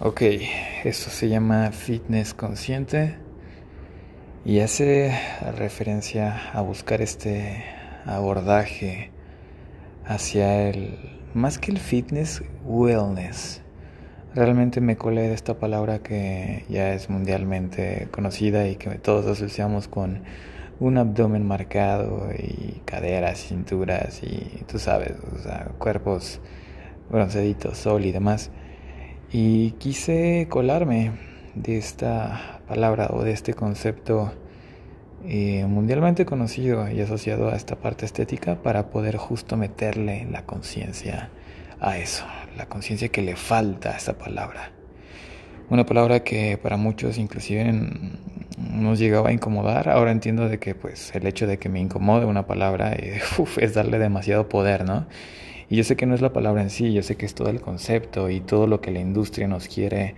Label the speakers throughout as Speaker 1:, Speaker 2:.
Speaker 1: Ok, esto se llama fitness consciente y hace referencia a buscar este abordaje hacia el, más que el fitness, wellness. Realmente me colé de esta palabra que ya es mundialmente conocida y que todos asociamos con un abdomen marcado y caderas, cinturas y tú sabes, o sea, cuerpos bronceaditos, sol y demás. Y quise colarme de esta palabra o de este concepto eh, mundialmente conocido y asociado a esta parte estética para poder justo meterle la conciencia a eso, la conciencia que le falta a esa palabra. Una palabra que para muchos inclusive nos llegaba a incomodar. Ahora entiendo de que pues el hecho de que me incomode una palabra eh, es darle demasiado poder, ¿no? Y yo sé que no es la palabra en sí, yo sé que es todo el concepto y todo lo que la industria nos quiere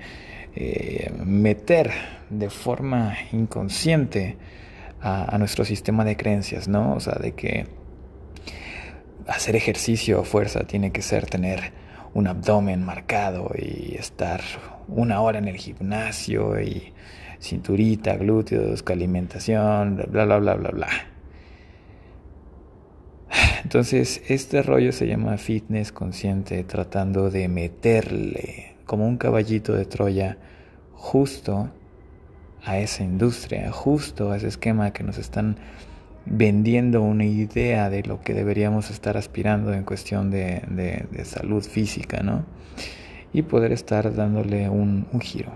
Speaker 1: eh, meter de forma inconsciente a, nuestro sistema de creencias, ¿no? O sea, de que hacer ejercicio o fuerza tiene que ser tener un abdomen marcado y estar una hora en el gimnasio y cinturita, glúteos, alimentación, bla, bla, bla, bla, bla. Entonces, este rollo se llama fitness consciente, tratando de meterle como un caballito de Troya justo a esa industria, justo a ese esquema que nos están vendiendo una idea de lo que deberíamos estar aspirando en cuestión de, de, salud física, ¿no? Y poder estar dándole un, un giro,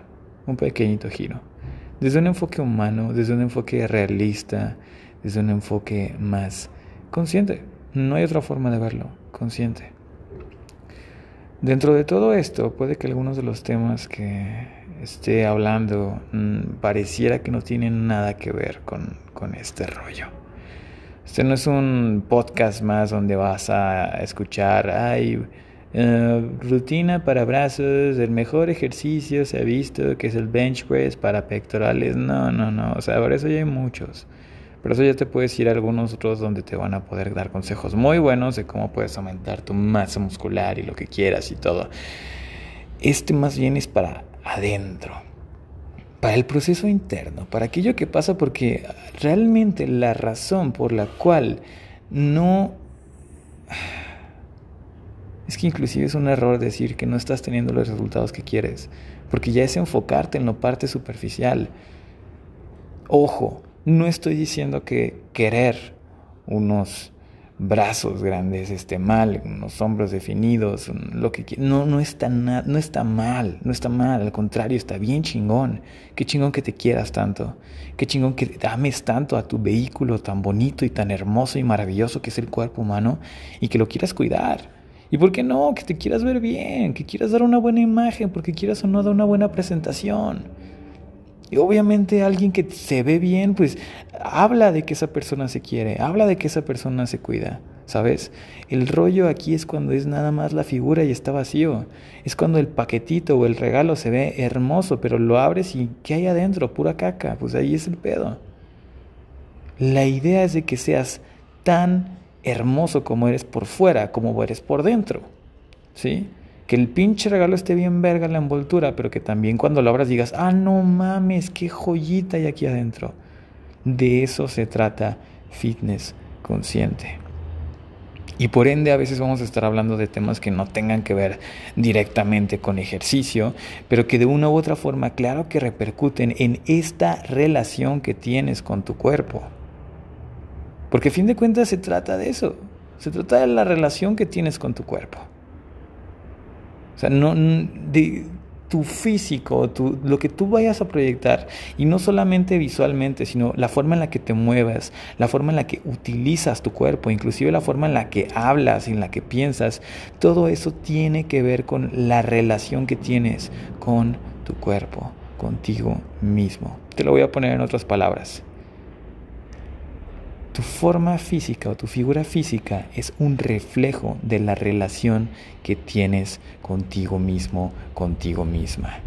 Speaker 1: un pequeñito giro. Desde un enfoque humano, desde un enfoque realista, desde un enfoque más consciente. No hay otra forma de verlo, consciente. Dentro de todo esto, puede que algunos de los temas que esté hablando mm, pareciera que no tienen nada que ver con, con este rollo. Este no es un podcast más donde vas a escuchar, ay, eh, rutina para brazos, el mejor ejercicio se ha visto que es el bench press para pectorales. No, no, no, o sea, por eso ya hay muchos. Por eso ya te puedes ir a algunos otros donde te van a poder dar consejos muy buenos de cómo puedes aumentar tu masa muscular y lo que quieras y todo. Este más bien es para adentro, para el proceso interno, para aquello que pasa porque realmente la razón por la cual no... Es que inclusive es un error decir que no estás teniendo los resultados que quieres, porque ya es enfocarte en la parte superficial. Ojo, no estoy diciendo que querer unos brazos grandes esté mal, unos hombros definidos, lo que no no está no está mal, no está mal, al contrario, está bien chingón. Qué chingón que te quieras tanto. Qué chingón que ames tanto a tu vehículo tan bonito y tan hermoso y maravilloso que es el cuerpo humano y que lo quieras cuidar. ¿Y por qué no? Que te quieras ver bien, que quieras dar una buena imagen, porque quieras o no dar una buena presentación. Y obviamente alguien que se ve bien, pues habla de que esa persona se quiere, habla de que esa persona se cuida, ¿sabes? El rollo aquí es cuando es nada más la figura y está vacío. Es cuando el paquetito o el regalo se ve hermoso, pero lo abres y ¿qué hay adentro? Pura caca. Pues ahí es el pedo. La idea es de que seas tan hermoso como eres por fuera, como eres por dentro. ¿Sí? Que el pinche regalo esté bien verga en la envoltura, pero que también cuando lo abras digas, ah, no mames, qué joyita hay aquí adentro. De eso se trata fitness consciente. Y por ende a veces vamos a estar hablando de temas que no tengan que ver directamente con ejercicio, pero que de una u otra forma, claro que repercuten en esta relación que tienes con tu cuerpo. Porque a fin de cuentas se trata de eso, se trata de la relación que tienes con tu cuerpo. O sea, no, de, tu físico, tu, lo que tú vayas a proyectar, y no solamente visualmente, sino la forma en la que te muevas, la forma en la que utilizas tu cuerpo, inclusive la forma en la que hablas, en la que piensas, todo eso tiene que ver con la relación que tienes con tu cuerpo, contigo mismo. Te lo voy a poner en otras palabras. Tu forma física o tu figura física es un reflejo de la relación que tienes contigo mismo, contigo misma.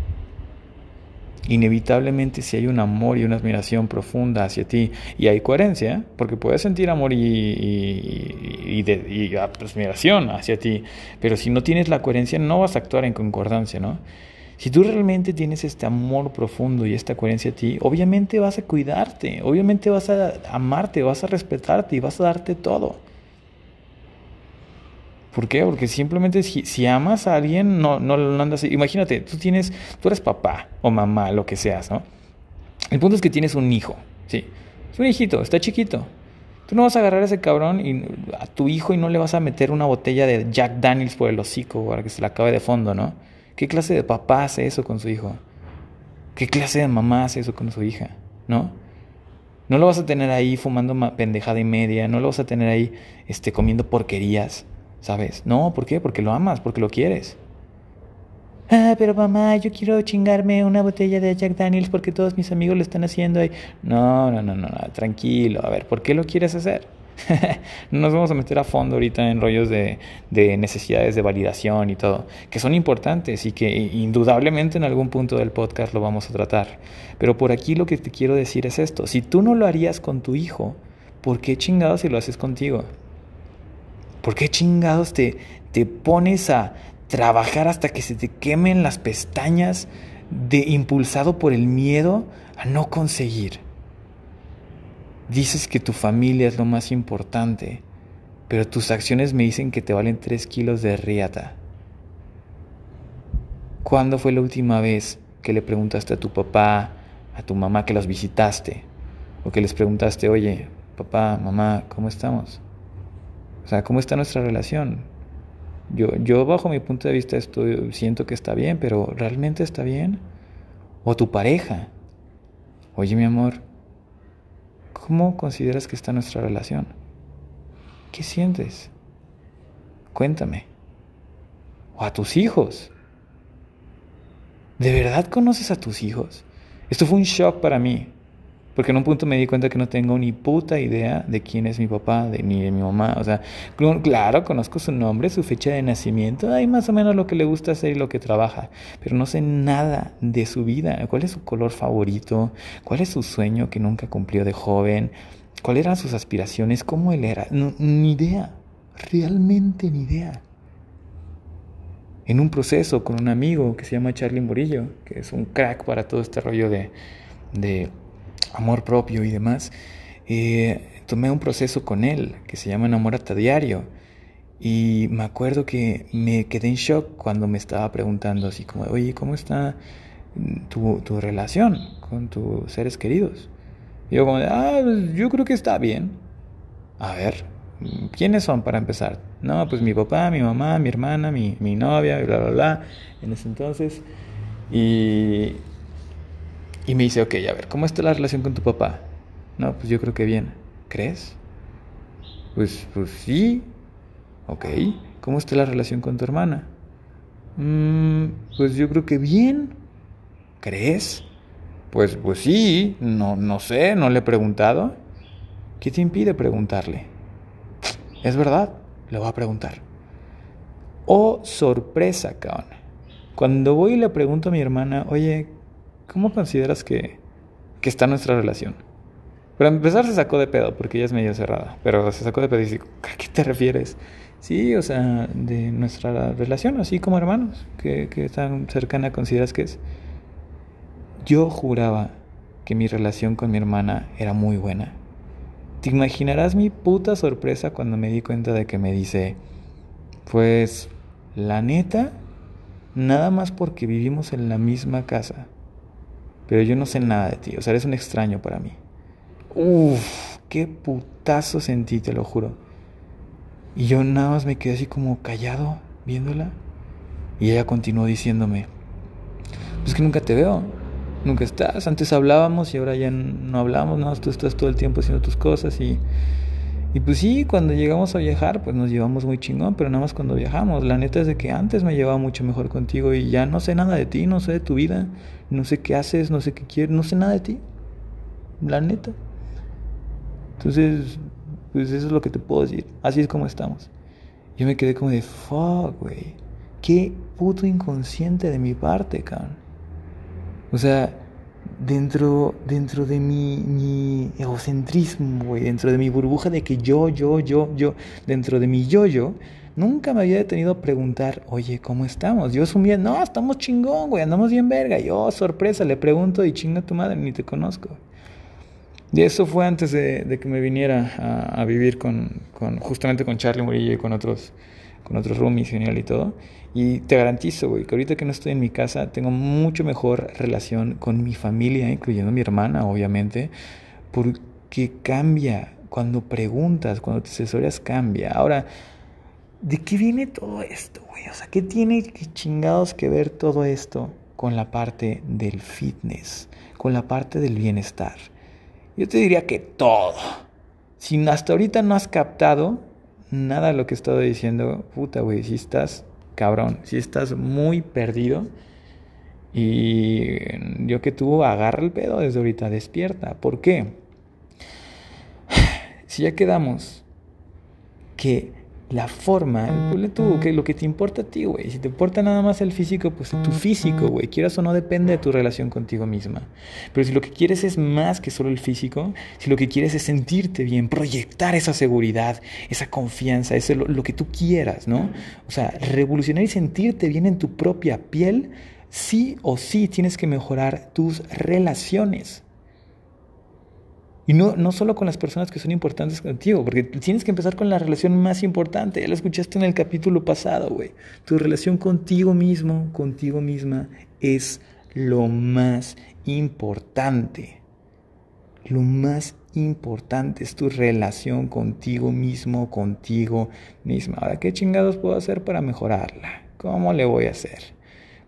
Speaker 1: Inevitablemente si hay un amor y una admiración profunda hacia ti y hay coherencia, porque puedes sentir amor y, y, admiración hacia ti, pero si no tienes la coherencia no vas a actuar en concordancia, ¿no? Si tú realmente tienes este amor profundo y esta coherencia a ti, obviamente vas a cuidarte, obviamente vas a amarte, vas a respetarte y vas a darte todo. ¿Por qué? Porque simplemente si, amas a alguien, no, no, no andas... Imagínate, tú tienes, tú eres papá o mamá, lo que seas, ¿no? El punto es que tienes un hijo, sí. Es un hijito, está chiquito. Tú no vas a agarrar a ese cabrón y a tu hijo y no le vas a meter una botella de Jack Daniels por el hocico para que se la acabe de fondo, ¿no? ¿Qué clase de papá hace eso con su hijo? ¿Qué clase de mamá hace eso con su hija? ¿No? No lo vas a tener ahí fumando pendejada y media, no lo vas a tener ahí este, comiendo porquerías. ¿Sabes? No, ¿por qué? Porque lo amas, porque lo quieres. Ah, pero mamá, yo quiero chingarme una botella de Jack Daniels porque todos mis amigos lo están haciendo. Y... No, no, no, no, no, tranquilo. A ver, ¿por qué lo quieres hacer? no nos vamos a meter a fondo ahorita en rollos de, de, necesidades de validación y todo, que son importantes y que indudablemente en algún punto del podcast lo vamos a tratar. Pero por aquí lo que te quiero decir es esto, si tú no lo harías con tu hijo, ¿por qué chingados si lo haces contigo? ¿Por qué chingados te, te pones a trabajar hasta que se te quemen las pestañas de impulsado por el miedo a no conseguir? Dices que tu familia es lo más importante, pero tus acciones me dicen que te valen tres kilos de riata. ¿Cuándo fue la última vez que le preguntaste a tu papá, a tu mamá que los visitaste? O que les preguntaste, oye, papá, mamá, ¿cómo estamos? O sea, ¿cómo está nuestra relación? Yo, yo bajo mi punto de vista estoy, siento que está bien, pero ¿realmente está bien? O tu pareja. Oye, mi amor, ¿cómo consideras que está nuestra relación? ¿Qué sientes? Cuéntame. O a tus hijos. ¿De verdad conoces a tus hijos? Esto fue un shock para mí. Porque en un punto me di cuenta que no tengo ni puta idea de quién es mi papá, de, ni de mi mamá. O sea, claro, conozco su nombre, su fecha de nacimiento, hay más o menos lo que le gusta hacer y lo que trabaja. Pero no sé nada de su vida. ¿Cuál es su color favorito? ¿Cuál es su sueño que nunca cumplió de joven? ¿Cuáles eran sus aspiraciones? ¿Cómo él era? ni idea. Realmente ni idea en un proceso con un amigo que se llama Charlie Morillo, que es un crack para todo este rollo de amor propio y demás, eh, tomé un proceso con él que se llama Enamorata Diario. Y me acuerdo que me quedé en shock cuando me estaba preguntando así como, oye, ¿cómo está tu, tu relación con tus seres queridos? Y yo como, ah, pues, yo creo que está bien. A ver, ¿quiénes son para empezar? No, pues mi papá, mi mamá, mi hermana, mi, mi novia, bla, bla, bla, en ese entonces. Y y me dice, ok, a ver, ¿cómo está la relación con tu papá? No, pues yo creo que bien. ¿Crees? Pues, pues sí. Ok. ¿Cómo está la relación con tu hermana? Mm, pues yo creo que bien. ¿Crees? Pues, pues sí. No, no sé, no le he preguntado. ¿Qué te impide preguntarle? Es verdad, le voy a preguntar. Oh, sorpresa, cabrón. Cuando voy y le pregunto a mi hermana, oye, ¿cómo consideras que, que está nuestra relación? Para empezar se sacó de pedo porque ella es medio cerrada, pero se sacó de pedo y dice, ¿a qué te refieres? Sí, o sea, de nuestra relación, así como hermanos, que, que tan cercana consideras que es. Yo juraba que mi relación con mi hermana era muy buena. Te imaginarás mi puta sorpresa cuando me di cuenta de que me dice, pues, la neta, nada más porque vivimos en la misma casa pero yo no sé nada de ti, o sea, eres un extraño para mí. Uf, qué putazo sentí, te lo juro. Y yo nada más me quedé así como callado, viéndola. Y ella continuó diciéndome, pues que nunca te veo, nunca estás. Antes hablábamos y ahora ya no hablamos, no, tú estás todo el tiempo haciendo tus cosas y y pues sí, cuando llegamos a viajar, pues nos llevamos muy chingón, pero nada más cuando viajamos. La neta es de que antes me llevaba mucho mejor contigo y ya no sé nada de ti, no sé de tu vida, no sé qué haces, no sé qué quieres, no sé nada de ti. La neta. Entonces, pues eso es lo que te puedo decir. Así es como estamos. Yo me quedé como de, fuck, güey. Qué puto inconsciente de mi parte, cabrón. O sea, dentro, dentro de mi, mi egocentrismo, güey, dentro de mi burbuja de que yo, yo, yo, yo, dentro de mi yo-yo, nunca me había detenido a preguntar, oye, ¿cómo estamos? Yo asumía, no, estamos chingón, güey, andamos bien verga. Yo, oh, sorpresa, le pregunto y chinga tu madre, ni te conozco. Y eso fue antes de, que me viniera a, vivir con, con, justamente con Charlie Murillo y con otros, con otros roomies genial y todo. Y te garantizo, güey, que ahorita que no estoy en mi casa, tengo mucho mejor relación con mi familia, incluyendo mi hermana, obviamente, porque cambia. Cuando preguntas, cuando te asesoras, cambia. Ahora, ¿de qué viene todo esto, güey? O sea, ¿qué tiene chingados que ver todo esto con la parte del fitness, con la parte del bienestar? Yo te diría que todo. Si hasta ahorita no has captado nada de lo que he estado diciendo, puta, güey, si estás cabrón, si estás muy perdido. Y yo que tú agarra el pedo desde ahorita, despierta. ¿Por qué? Si ya quedamos que la forma, tú, que lo que te importa a ti, güey. Si te importa nada más el físico, pues tu físico, güey. Quieras o no, depende de tu relación contigo misma. Pero si lo que quieres es más que solo el físico, si lo que quieres es sentirte bien, proyectar esa seguridad, esa confianza, eso lo, lo que tú quieras, ¿no? O sea, revolucionar y sentirte bien en tu propia piel, sí o sí tienes que mejorar tus relaciones. Y no, no solo con las personas que son importantes contigo, porque tienes que empezar con la relación más importante. Ya lo escuchaste en el capítulo pasado, güey. Tu relación contigo mismo, contigo misma, es lo más importante. Lo más importante es tu relación contigo mismo, contigo misma. Ahora, ¿qué chingados puedo hacer para mejorarla? ¿Cómo le voy a hacer?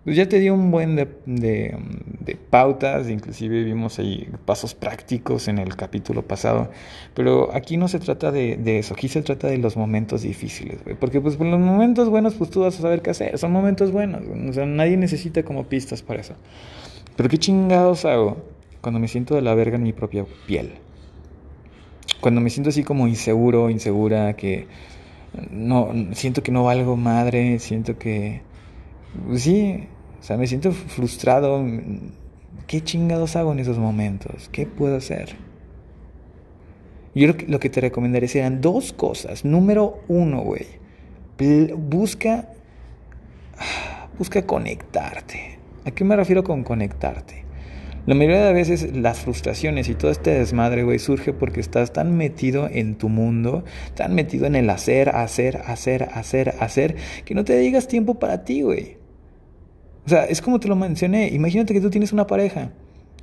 Speaker 1: Pues ya te dio un buen de, de, pautas, inclusive vimos ahí pasos prácticos en el capítulo pasado, pero aquí no se trata de, de eso, aquí se trata de los momentos difíciles, güey, porque pues los momentos buenos pues tú vas a saber qué hacer, son momentos buenos, o sea, nadie necesita como pistas para eso. Pero qué chingados hago cuando me siento de la verga en mi propia piel. Cuando me siento así como inseguro, insegura, que no siento que no valgo madre, siento que pues sí, o sea, me siento frustrado. ¿Qué chingados hago en esos momentos? ¿Qué puedo hacer? Yo lo que, te recomendaría serían dos cosas. Número uno, güey. Busca. Busca conectarte. ¿A qué me refiero con conectarte? La mayoría de veces las frustraciones y todo este desmadre, güey, surge porque estás tan metido en tu mundo, tan metido en el hacer, hacer, hacer, hacer, hacer, que no te digas tiempo para ti, güey. O sea, es como te lo mencioné. Imagínate que tú tienes una pareja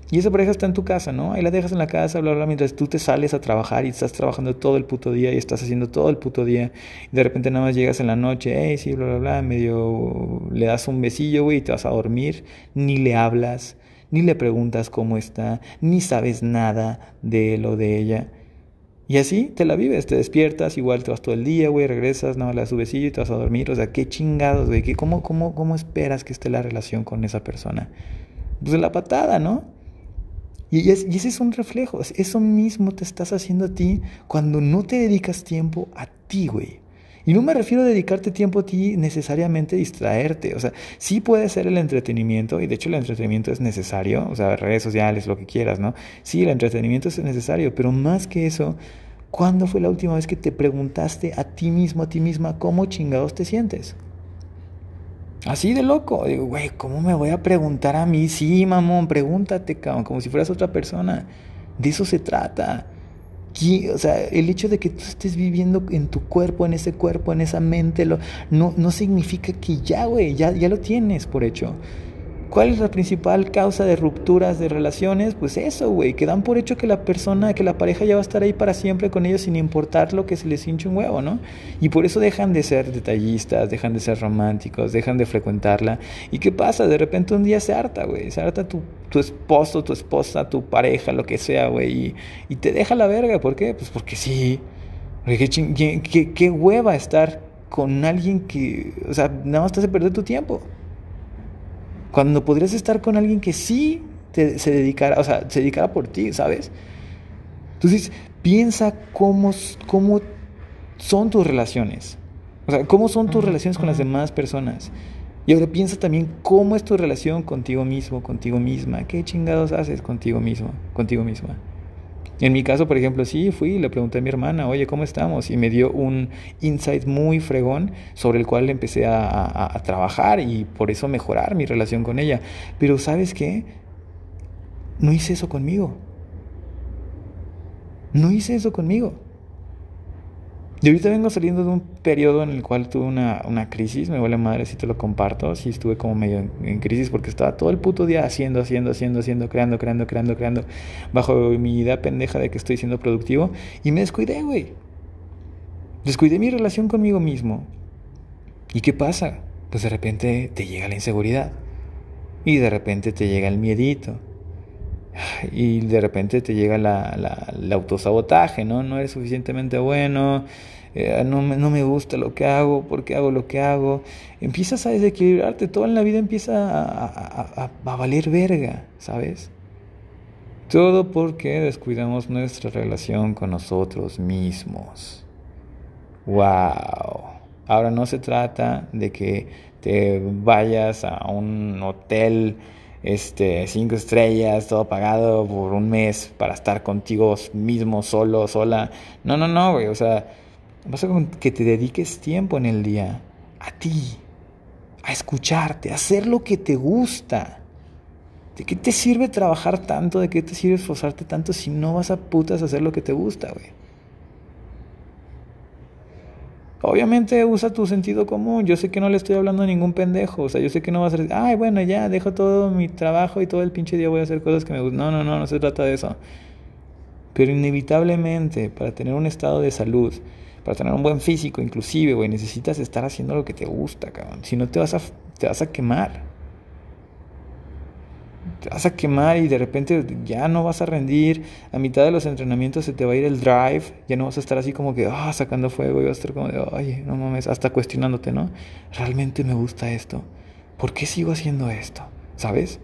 Speaker 1: y esa pareja está en tu casa, ¿no? Ahí la dejas en la casa, bla, bla, mientras tú te sales a trabajar y estás trabajando todo el puto día y estás haciendo todo el puto día. Y de repente nada más llegas en la noche, hey, sí, bla, bla, bla, medio le das un besillo, güey, y te vas a dormir. Ni le hablas, ni le preguntas cómo está, ni sabes nada de lo de ella. Y así te la vives, te despiertas, igual te vas todo el día, güey, regresas, nada más le das su besillo y te vas a dormir. O sea, qué chingados, güey, ¿Cómo, cómo, ¿cómo esperas que esté la relación con esa persona? Pues de la patada, ¿no? Y, es, y ese es un reflejo, eso mismo te estás haciendo a ti cuando no te dedicas tiempo a ti, güey. Y no me refiero a dedicarte tiempo a ti necesariamente distraerte. O sea, sí puede ser el entretenimiento, y de hecho el entretenimiento es necesario, o sea, redes sociales, lo que quieras, ¿no? Sí, el entretenimiento es necesario, pero más que eso, ¿cuándo fue la última vez que te preguntaste a ti mismo, a ti misma, cómo chingados te sientes? Así de loco. Digo, güey, ¿cómo me voy a preguntar a mí? Sí, mamón, pregúntate, cabrón, como si fueras otra persona. De eso se trata o sea, el hecho de que tú estés viviendo en tu cuerpo, en ese cuerpo, en esa mente, lo, no, no significa que ya, güey, ya, ya lo tienes por hecho. ¿Cuál es la principal causa de rupturas de relaciones? Pues eso, güey, que dan por hecho que la persona, que la pareja ya va a estar ahí para siempre con ellos sin importar lo que se les hinche un huevo, ¿no? Y por eso dejan de ser detallistas, dejan de ser románticos, dejan de frecuentarla. ¿Y qué pasa? De repente un día se harta, güey, se harta tu, tu esposo, tu esposa, tu pareja, lo que sea, güey, y, te deja la verga. ¿Por qué? Pues porque sí. Porque qué, qué hueva estar con alguien que, o sea, nada más te hace perder tu tiempo. Cuando podrías estar con alguien que sí te, se dedicara, o sea, se dedicara por ti, ¿sabes? Entonces, piensa cómo, cómo son tus relaciones. O sea, cómo son tus relaciones con las demás personas. Y ahora piensa también cómo es tu relación contigo mismo, contigo misma. ¿Qué chingados haces contigo mismo, contigo misma? En mi caso, por ejemplo, sí, fui le pregunté a mi hermana, oye, ¿cómo estamos? Y me dio un insight muy fregón sobre el cual empecé a, a trabajar y por eso mejorar mi relación con ella. Pero ¿sabes qué? No hice eso conmigo. No hice eso conmigo. Y ahorita vengo saliendo de un periodo en el cual tuve una, una crisis, me vale madre si te lo comparto, sí estuve como medio en, crisis porque estaba todo el puto día haciendo, haciendo, haciendo, haciendo, creando, creando, creando, creando, bajo mi idea pendeja de que estoy siendo productivo y me descuidé, güey. Descuidé mi relación conmigo mismo. ¿Y qué pasa? Pues de repente te llega la inseguridad y de repente te llega el miedito y de repente te llega la, la, el autosabotaje, ¿no? No eres suficientemente bueno, eh, no, no, me gusta lo que hago, ¿por qué hago lo que hago? Empiezas a desequilibrarte, todo en la vida empieza a, a, a valer verga, ¿sabes? Todo porque descuidamos nuestra relación con nosotros mismos. ¡Wow! Ahora no se trata de que te vayas a un hotel este, cinco estrellas, todo pagado por un mes para estar contigo mismo, solo, sola. No, no, no, güey. O sea, basta con que te dediques tiempo en el día a ti, a escucharte, a hacer lo que te gusta. ¿De qué te sirve trabajar tanto? ¿De qué te sirve esforzarte tanto si no vas a putas a hacer lo que te gusta, güey? Obviamente usa tu sentido común. Yo sé que no le estoy hablando a ningún pendejo. O sea, yo sé que no va a ser, ay, bueno, ya, dejo todo mi trabajo y todo el pinche día voy a hacer cosas que me gustan. No, no, no, no se trata de eso. Pero inevitablemente, para tener un estado de salud, para tener un buen físico, inclusive, güey, necesitas estar haciendo lo que te gusta, cabrón. Si no te vas a, te vas a quemar te vas a quemar y de repente ya no vas a rendir, a mitad de los entrenamientos se te va a ir el drive, ya no vas a estar así como que, ah, sacando fuego, y vas a estar como de, oye, no mames, hasta cuestionándote, ¿no? ¿Realmente me gusta esto? ¿Por qué sigo haciendo esto? ¿Sabes?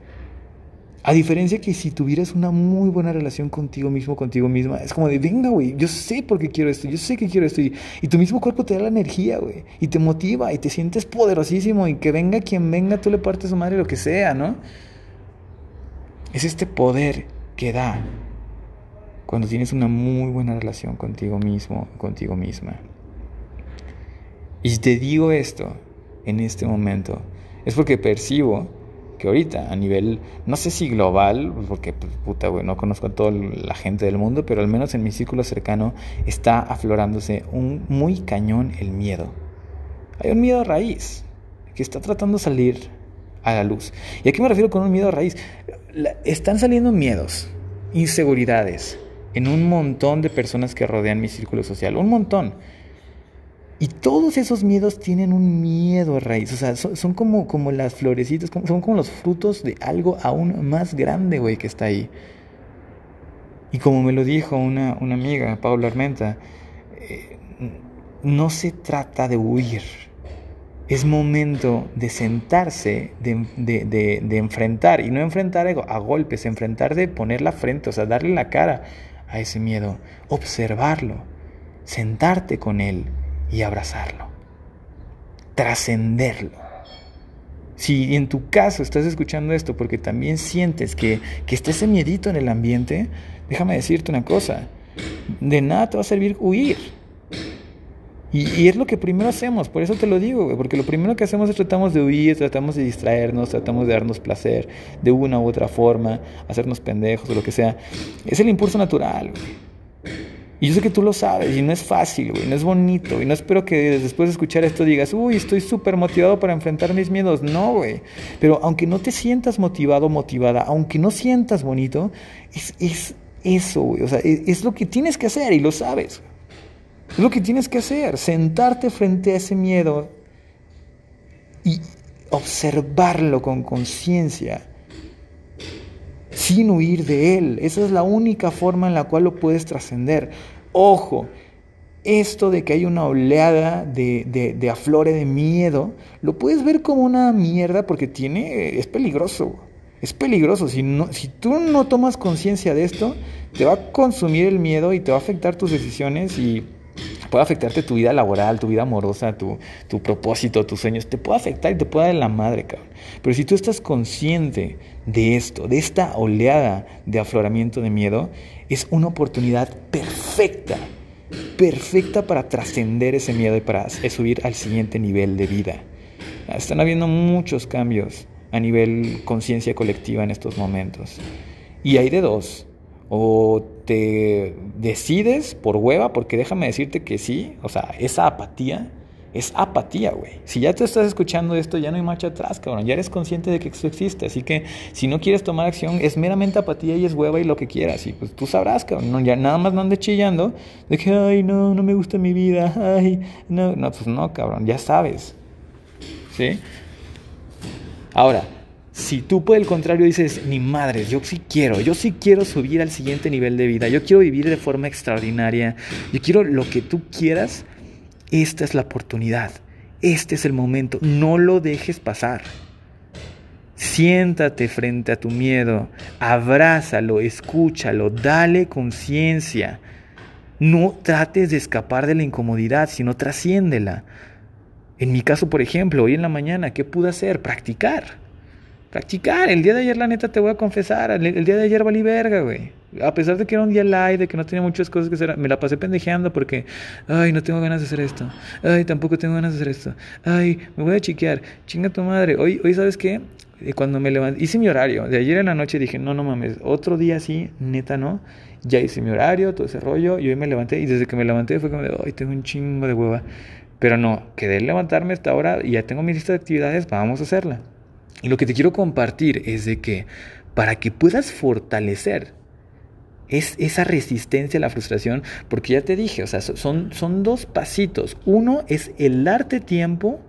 Speaker 1: A diferencia que si tuvieras una muy buena relación contigo mismo, contigo misma, es como de, venga, güey, yo sé por qué quiero esto, yo sé que quiero esto. Y, y tu mismo cuerpo te da la energía, güey, y te motiva, y te sientes poderosísimo, y que venga quien venga, tú le partes su madre, lo que sea, ¿no? Es este poder que da cuando tienes una muy buena relación contigo mismo, contigo misma. Y te digo esto en este momento, es porque percibo que ahorita a nivel, no sé si global, porque pues, puta, güey, no conozco a toda la gente del mundo, pero al menos en mi círculo cercano está aflorándose un muy cañón el miedo. Hay un miedo raíz que está tratando de salir a la luz. ¿Y a qué me refiero con un miedo raíz? Están saliendo miedos, inseguridades en un montón de personas que rodean mi círculo social, un montón. Y todos esos miedos tienen un miedo a raíz, o sea, son, como, como las florecitas, son como los frutos de algo aún más grande, güey, que está ahí. Y como me lo dijo una, una amiga, Paula Armenta, eh, no se trata de huir, es momento de sentarse, de, enfrentar, y no enfrentar a golpes, enfrentar de poner la frente, o sea, darle la cara a ese miedo, observarlo, sentarte con él y abrazarlo, trascenderlo. Si en tu caso estás escuchando esto porque también sientes que, que está ese miedito en el ambiente, déjame decirte una cosa, de nada te va a servir huir y, es lo que primero hacemos, por eso te lo digo, porque lo primero que hacemos es tratamos de huir, tratamos de distraernos, tratamos de darnos placer de una u otra forma, hacernos pendejos o lo que sea. Es el impulso natural, Y yo sé que tú lo sabes y no es fácil, güey, no es bonito. Y no espero que después de escuchar esto digas, uy, estoy súper motivado para enfrentar mis miedos. No, güey. Pero aunque no te sientas motivado, motivada, aunque no sientas bonito, es, es eso, güey. O sea, es, es, lo que tienes que hacer y lo sabes. Es lo que tienes que hacer, sentarte frente a ese miedo y observarlo con conciencia, sin huir de él. Esa es la única forma en la cual lo puedes trascender. Ojo, esto de que hay una oleada de, de, de, aflore de miedo, lo puedes ver como una mierda porque tiene, es peligroso. Es peligroso. Si, no, si tú no tomas conciencia de esto, te va a consumir el miedo y te va a afectar tus decisiones y puede afectarte tu vida laboral, tu vida amorosa, tu, tu propósito, tus sueños. Te puede afectar y te puede dar la madre, cabrón. Pero si tú estás consciente de esto, de esta oleada de afloramiento de miedo, es una oportunidad perfecta, perfecta para trascender ese miedo y para subir al siguiente nivel de vida. Están habiendo muchos cambios a nivel conciencia colectiva en estos momentos. Y hay de dos. O te decides por hueva, porque déjame decirte que sí, o sea, esa apatía es apatía, güey. Si ya te estás escuchando esto, ya no hay marcha atrás, cabrón. Ya eres consciente de que esto existe. Así que si no quieres tomar acción, es meramente apatía y es hueva y lo que quieras. Y pues tú sabrás, cabrón. ya nada más no andes chillando de que, ay, no, no me gusta mi vida. Ay, no, no, pues no, cabrón. Ya sabes. ¿Sí? Ahora, si tú por el contrario dices, ni madre, yo sí quiero, yo sí quiero subir al siguiente nivel de vida, yo quiero vivir de forma extraordinaria, yo quiero lo que tú quieras, esta es la oportunidad, este es el momento, no lo dejes pasar. Siéntate frente a tu miedo, abrázalo, escúchalo, dale conciencia. No trates de escapar de la incomodidad, sino trasciéndela. En mi caso, por ejemplo, hoy en la mañana, ¿qué pude hacer? Practicar. Practicar. El día de ayer, la neta, te voy a confesar, el, día de ayer valí verga, güey. A pesar de que era un día light, de que no tenía muchas cosas que hacer, me la pasé pendejeando porque, ay, no tengo ganas de hacer esto. Ay, tampoco tengo ganas de hacer esto. Ay, me voy a chiquear. Chinga tu madre. Hoy, hoy ¿sabes qué? Eh, cuando me levanté, hice mi horario. De ayer en la noche dije, no, no mames, otro día así, neta, no. Ya hice mi horario, todo ese rollo, y hoy me levanté, y desde que me levanté fue como de, ay, tengo un chingo de hueva. Pero no, quedé levantarme hasta ahora y ya tengo mi lista de actividades, vamos a hacerla. Y lo que te quiero compartir es de que para que puedas fortalecer es esa resistencia a la frustración, porque ya te dije, o sea, son, son dos pasitos. Uno es el darte tiempo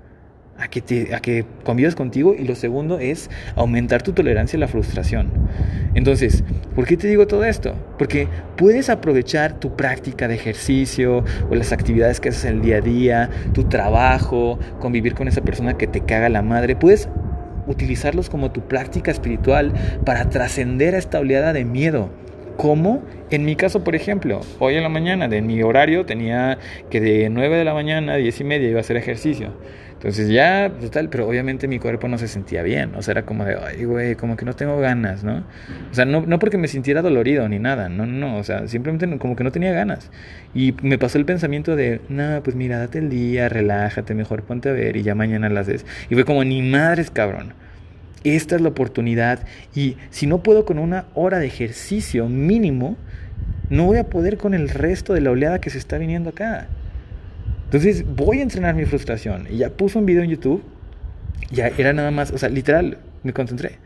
Speaker 1: a que, te, a que convives contigo y lo segundo es aumentar tu tolerancia a la frustración. Entonces, ¿por qué te digo todo esto? Porque puedes aprovechar tu práctica de ejercicio o las actividades que haces en el día a día, tu trabajo, convivir con esa persona que te caga la madre, puedes utilizarlos como tu práctica espiritual para trascender a esta oleada de miedo. ¿Cómo? En mi caso, por ejemplo, hoy en la mañana, de mi horario, tenía que de 9 de la mañana a 10 y media iba a hacer ejercicio. Entonces ya, total, pero obviamente mi cuerpo no se sentía bien, o sea, era como de, ay, güey, como que no tengo ganas, ¿no? O sea, no, no porque me sintiera dolorido ni nada, no, no, o sea, simplemente como que no tenía ganas. Y me pasó el pensamiento de, no, pues mira, date el día, relájate, mejor ponte a ver y ya mañana las des. Y fue como, ni madres, cabrón. Esta es la oportunidad y si no puedo con una hora de ejercicio mínimo, no voy a poder con el resto de la oleada que se está viniendo acá. Entonces voy a entrenar mi frustración. Y ya puse un video en YouTube. Ya era nada más, o sea, literal, me concentré.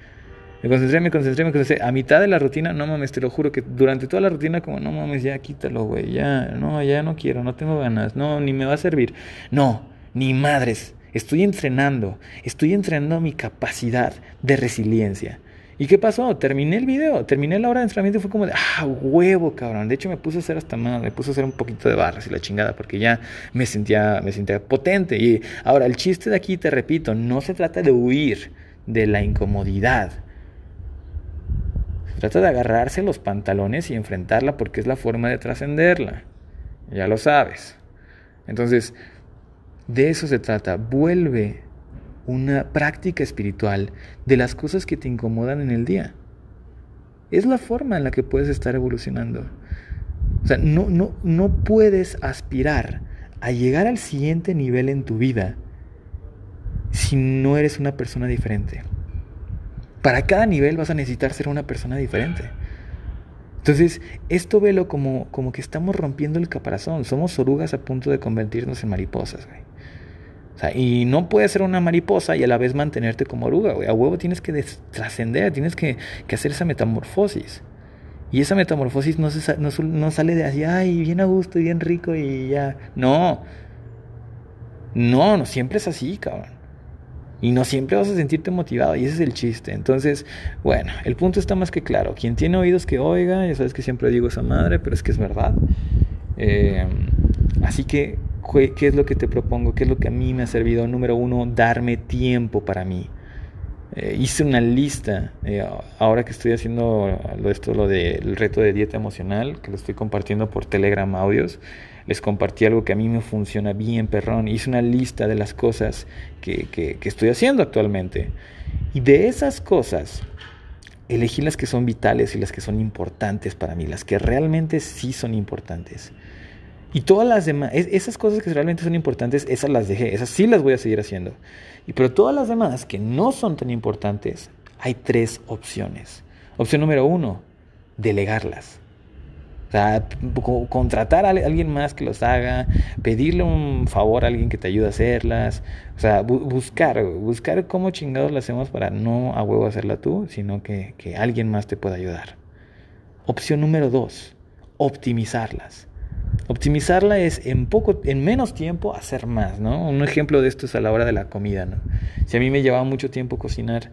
Speaker 1: Me concentré, me concentré, me concentré. A mitad de la rutina, no mames, te lo juro que durante toda la rutina, como, no mames, ya quítalo, güey. Ya, no, ya no quiero, no tengo ganas. No, ni me va a servir. No, ni madres. Estoy entrenando, estoy entrenando mi capacidad de resiliencia. ¿Y qué pasó? Terminé el video, terminé la hora de entrenamiento y fue como de, ah, huevo, cabrón. De hecho, me puse a hacer hasta más, me puse a hacer un poquito de barras y la chingada, porque ya me sentía, me sentía potente. Y ahora, el chiste de aquí, te repito, no se trata de huir de la incomodidad. Se trata de agarrarse los pantalones y enfrentarla porque es la forma de trascenderla. Ya lo sabes. Entonces, de eso se trata. Vuelve una práctica espiritual de las cosas que te incomodan en el día. Es la forma en la que puedes estar evolucionando. O sea, no, no, no puedes aspirar a llegar al siguiente nivel en tu vida si no eres una persona diferente. Para cada nivel vas a necesitar ser una persona diferente. Entonces, esto velo como, como que estamos rompiendo el caparazón. Somos orugas a punto de convertirnos en mariposas, güey y no puedes ser una mariposa y a la vez mantenerte como oruga, güey. A huevo tienes que trascender, tienes que, hacer esa metamorfosis. Y esa metamorfosis no, se, no, sale de así, ay, bien a gusto, bien rico y ya. No. No, no siempre es así, cabrón. Y no siempre vas a sentirte motivado, y ese es el chiste. Entonces, bueno, el punto está más que claro. Quien tiene oídos que oiga, ya sabes que siempre digo esa madre, pero es que es verdad. Eh, así que ¿Qué es lo que te propongo? ¿Qué es lo que a mí me ha servido? Número uno, darme tiempo para mí. eh, hice una lista, eh, ahora que estoy haciendo esto, lo del reto de dieta emocional, que lo estoy compartiendo por Telegram Audios, les compartí algo que a mí me funciona bien, perrón. Hice una lista de las cosas que, que, que estoy haciendo actualmente. Y de esas cosas, elegí las que son vitales y las que son importantes para mí, las que realmente sí son importantes. Y todas las demás, esas cosas que realmente son importantes, esas las dejé, esas sí las voy a seguir haciendo. Y pero todas las demás que no son tan importantes, hay tres opciones. Opción número uno, delegarlas. O sea, contratar a alguien más que los haga, pedirle un favor a alguien que te ayude a hacerlas. O sea, buscar, buscar cómo chingados lo hacemos para no a huevo hacerla tú, sino que, que alguien más te pueda ayudar. Opción número dos, optimizarlas. Optimizarla es en poco, en menos tiempo hacer más, ¿no? Un ejemplo de esto es a la hora de la comida. Si a mí me llevaba mucho tiempo cocinar,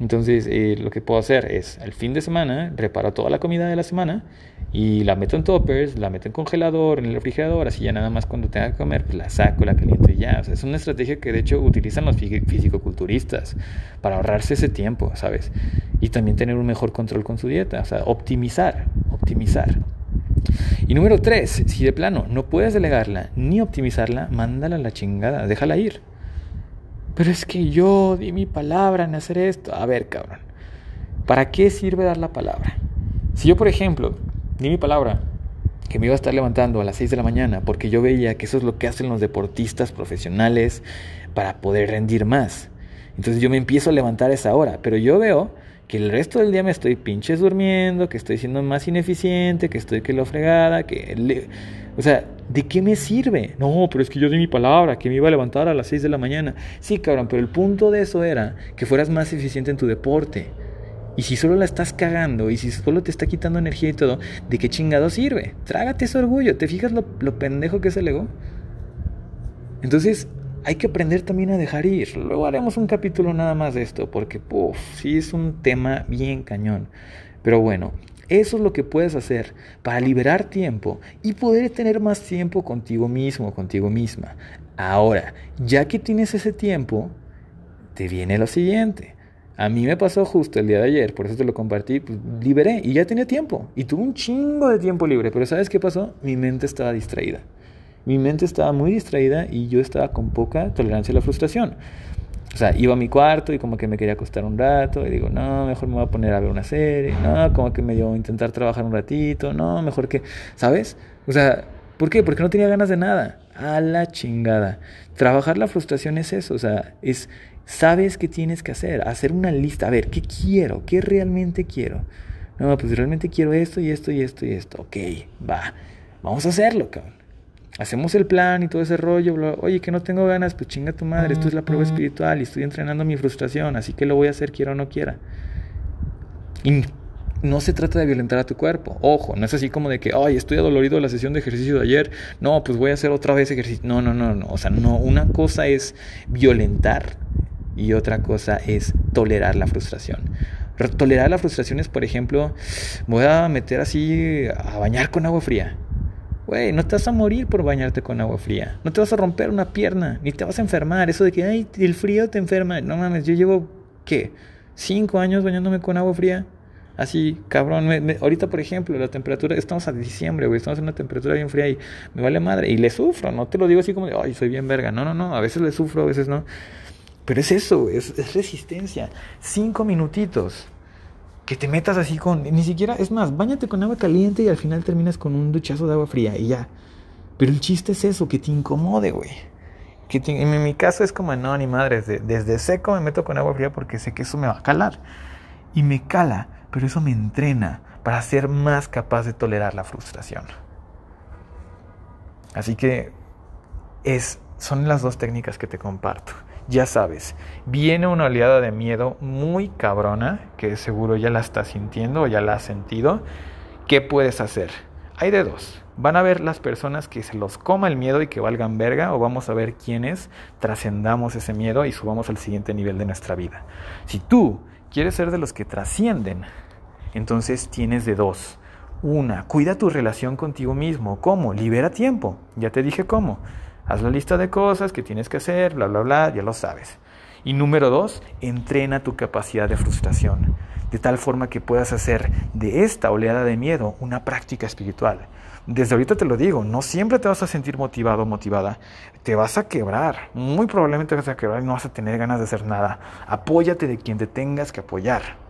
Speaker 1: entonces eh, lo que puedo hacer es el fin de semana preparo toda la comida de la semana y la meto en toppers, la meto en congelador, en el refrigerador, así ya nada más cuando tenga que comer, pues la saco, la caliento y ya. Es una estrategia que de hecho utilizan los fisicoculturistas para ahorrarse ese tiempo, ¿sabes? Y también tener un mejor control con su dieta, o sea, optimizar, optimizar. Y número tres, si de plano no puedes delegarla ni optimizarla, mándala a la chingada, déjala ir. Pero es que yo di mi palabra en hacer esto. A ver, cabrón, ¿para qué sirve dar la palabra? Si yo, por ejemplo, di mi palabra que me iba a estar levantando a las 6 de la mañana porque yo veía que eso es lo que hacen los deportistas profesionales para poder rendir más. Entonces yo me empiezo a levantar a esa hora, pero yo veo que el resto del día me estoy pinches durmiendo, que estoy siendo más ineficiente, que estoy que lo fregada, que... O sea, ¿de qué me sirve? No, pero es que yo di mi palabra, que me iba a levantar a las 6 de la mañana. Sí, cabrón, pero el punto de eso era que fueras más eficiente en tu deporte. Y si solo la estás cagando y si solo te está quitando energía y todo, ¿de qué chingado sirve? Trágate ese orgullo. ¿Te fijas lo, lo pendejo que es el ego? Entonces, hay que aprender también a dejar ir. Luego haremos un capítulo nada más de esto, porque, puff, sí es un tema bien cañón. Pero bueno, eso es lo que puedes hacer para liberar tiempo y poder tener más tiempo contigo mismo, contigo misma. Ahora, ya que tienes ese tiempo, te viene lo siguiente. A mí me pasó justo el día de ayer, por eso te lo compartí, pues liberé y ya tenía tiempo. Y tuve un chingo de tiempo libre, pero ¿sabes qué pasó? Mi mente estaba distraída. Mi mente estaba muy distraída y yo estaba con poca tolerancia a la frustración. O sea, iba a mi cuarto y como que me quería acostar un rato y digo, no, mejor me voy a poner a ver una serie, no, como que me dio a intentar trabajar un ratito, no, mejor que, ¿sabes? O sea, ¿por qué? Porque no tenía ganas de nada. A la chingada. Trabajar la frustración es eso, o sea, es, sabes qué tienes que hacer, hacer una lista, a ver, ¿qué quiero? ¿Qué realmente quiero? No, pues realmente quiero esto y esto y esto y esto. Ok, va, vamos a hacerlo, cabrón hacemos el plan y todo ese rollo, oye, que no tengo ganas, pues chinga tu madre, esto es la prueba espiritual y estoy entrenando mi frustración, así que lo voy a hacer quiera o no quiera. Y no se trata de violentar a tu cuerpo, ojo, no es así como de que, ay, estoy adolorido de la sesión de ejercicio de ayer, no, pues voy a hacer otra vez ejercicio, no, no, no, no, o sea, no, una cosa es violentar y otra cosa es tolerar la frustración. Tolerar la frustración es, por ejemplo, voy a meter así a bañar con agua fría. Güey, no te vas a morir por bañarte con agua fría. No te vas a romper una pierna, ni te vas a enfermar. Eso de que, ay, el frío te enferma. No mames, yo llevo, ¿qué? Cinco años bañándome con agua fría. Así, cabrón. ahorita, por ejemplo, la temperatura, estamos a diciembre, güey, estamos en una temperatura bien fría y me vale madre. Y le sufro, no te lo digo así como de, ay, soy bien verga. No, no, no, a veces le sufro, a veces no. Pero es eso, es, es resistencia. Cinco minutitos que te metas así con, ni siquiera, es más, bañate con agua caliente y al final terminas con un duchazo de agua fría y ya. Pero el chiste es eso, que te incomode, güey. Que en mi caso es como, no, ni madre, desde, desde seco me meto con agua fría porque sé que eso me va a calar. Y me cala, pero eso me entrena para ser más capaz de tolerar la frustración. Así que es, son las dos técnicas que te comparto ya sabes, viene una oleada de miedo muy cabrona, que seguro ya la estás sintiendo o ya la has sentido. ¿Qué puedes hacer? Hay de dos. Van a ver las personas que se los coma el miedo y que valgan verga, o vamos a ver quiénes trascendamos ese miedo y subamos al siguiente nivel de nuestra vida. Si tú quieres ser de los que trascienden, entonces tienes de dos. Una, cuida tu relación contigo mismo. ¿Cómo? Libera tiempo. Ya te dije cómo. Haz la lista de cosas que tienes que hacer, bla, bla, bla, ya lo sabes. Y número dos, entrena tu capacidad de frustración, de tal forma que puedas hacer de esta oleada de miedo una práctica espiritual. Desde ahorita te lo digo, no siempre te vas a sentir motivado o motivada, te vas a quebrar, muy probablemente te vas a quebrar y no vas a tener ganas de hacer nada. Apóyate de quien te tengas que apoyar.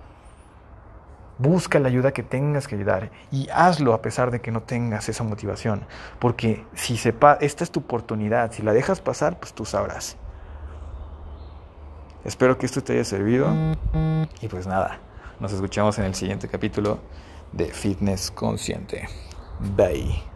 Speaker 1: Busca la ayuda que tengas que ayudar y hazlo a pesar de que no tengas esa motivación, porque si sepa, esta es tu oportunidad, si la dejas pasar, pues tú sabrás. Espero que esto te haya servido y pues nada, nos escuchamos en el siguiente capítulo de Fitness Consciente. Bye.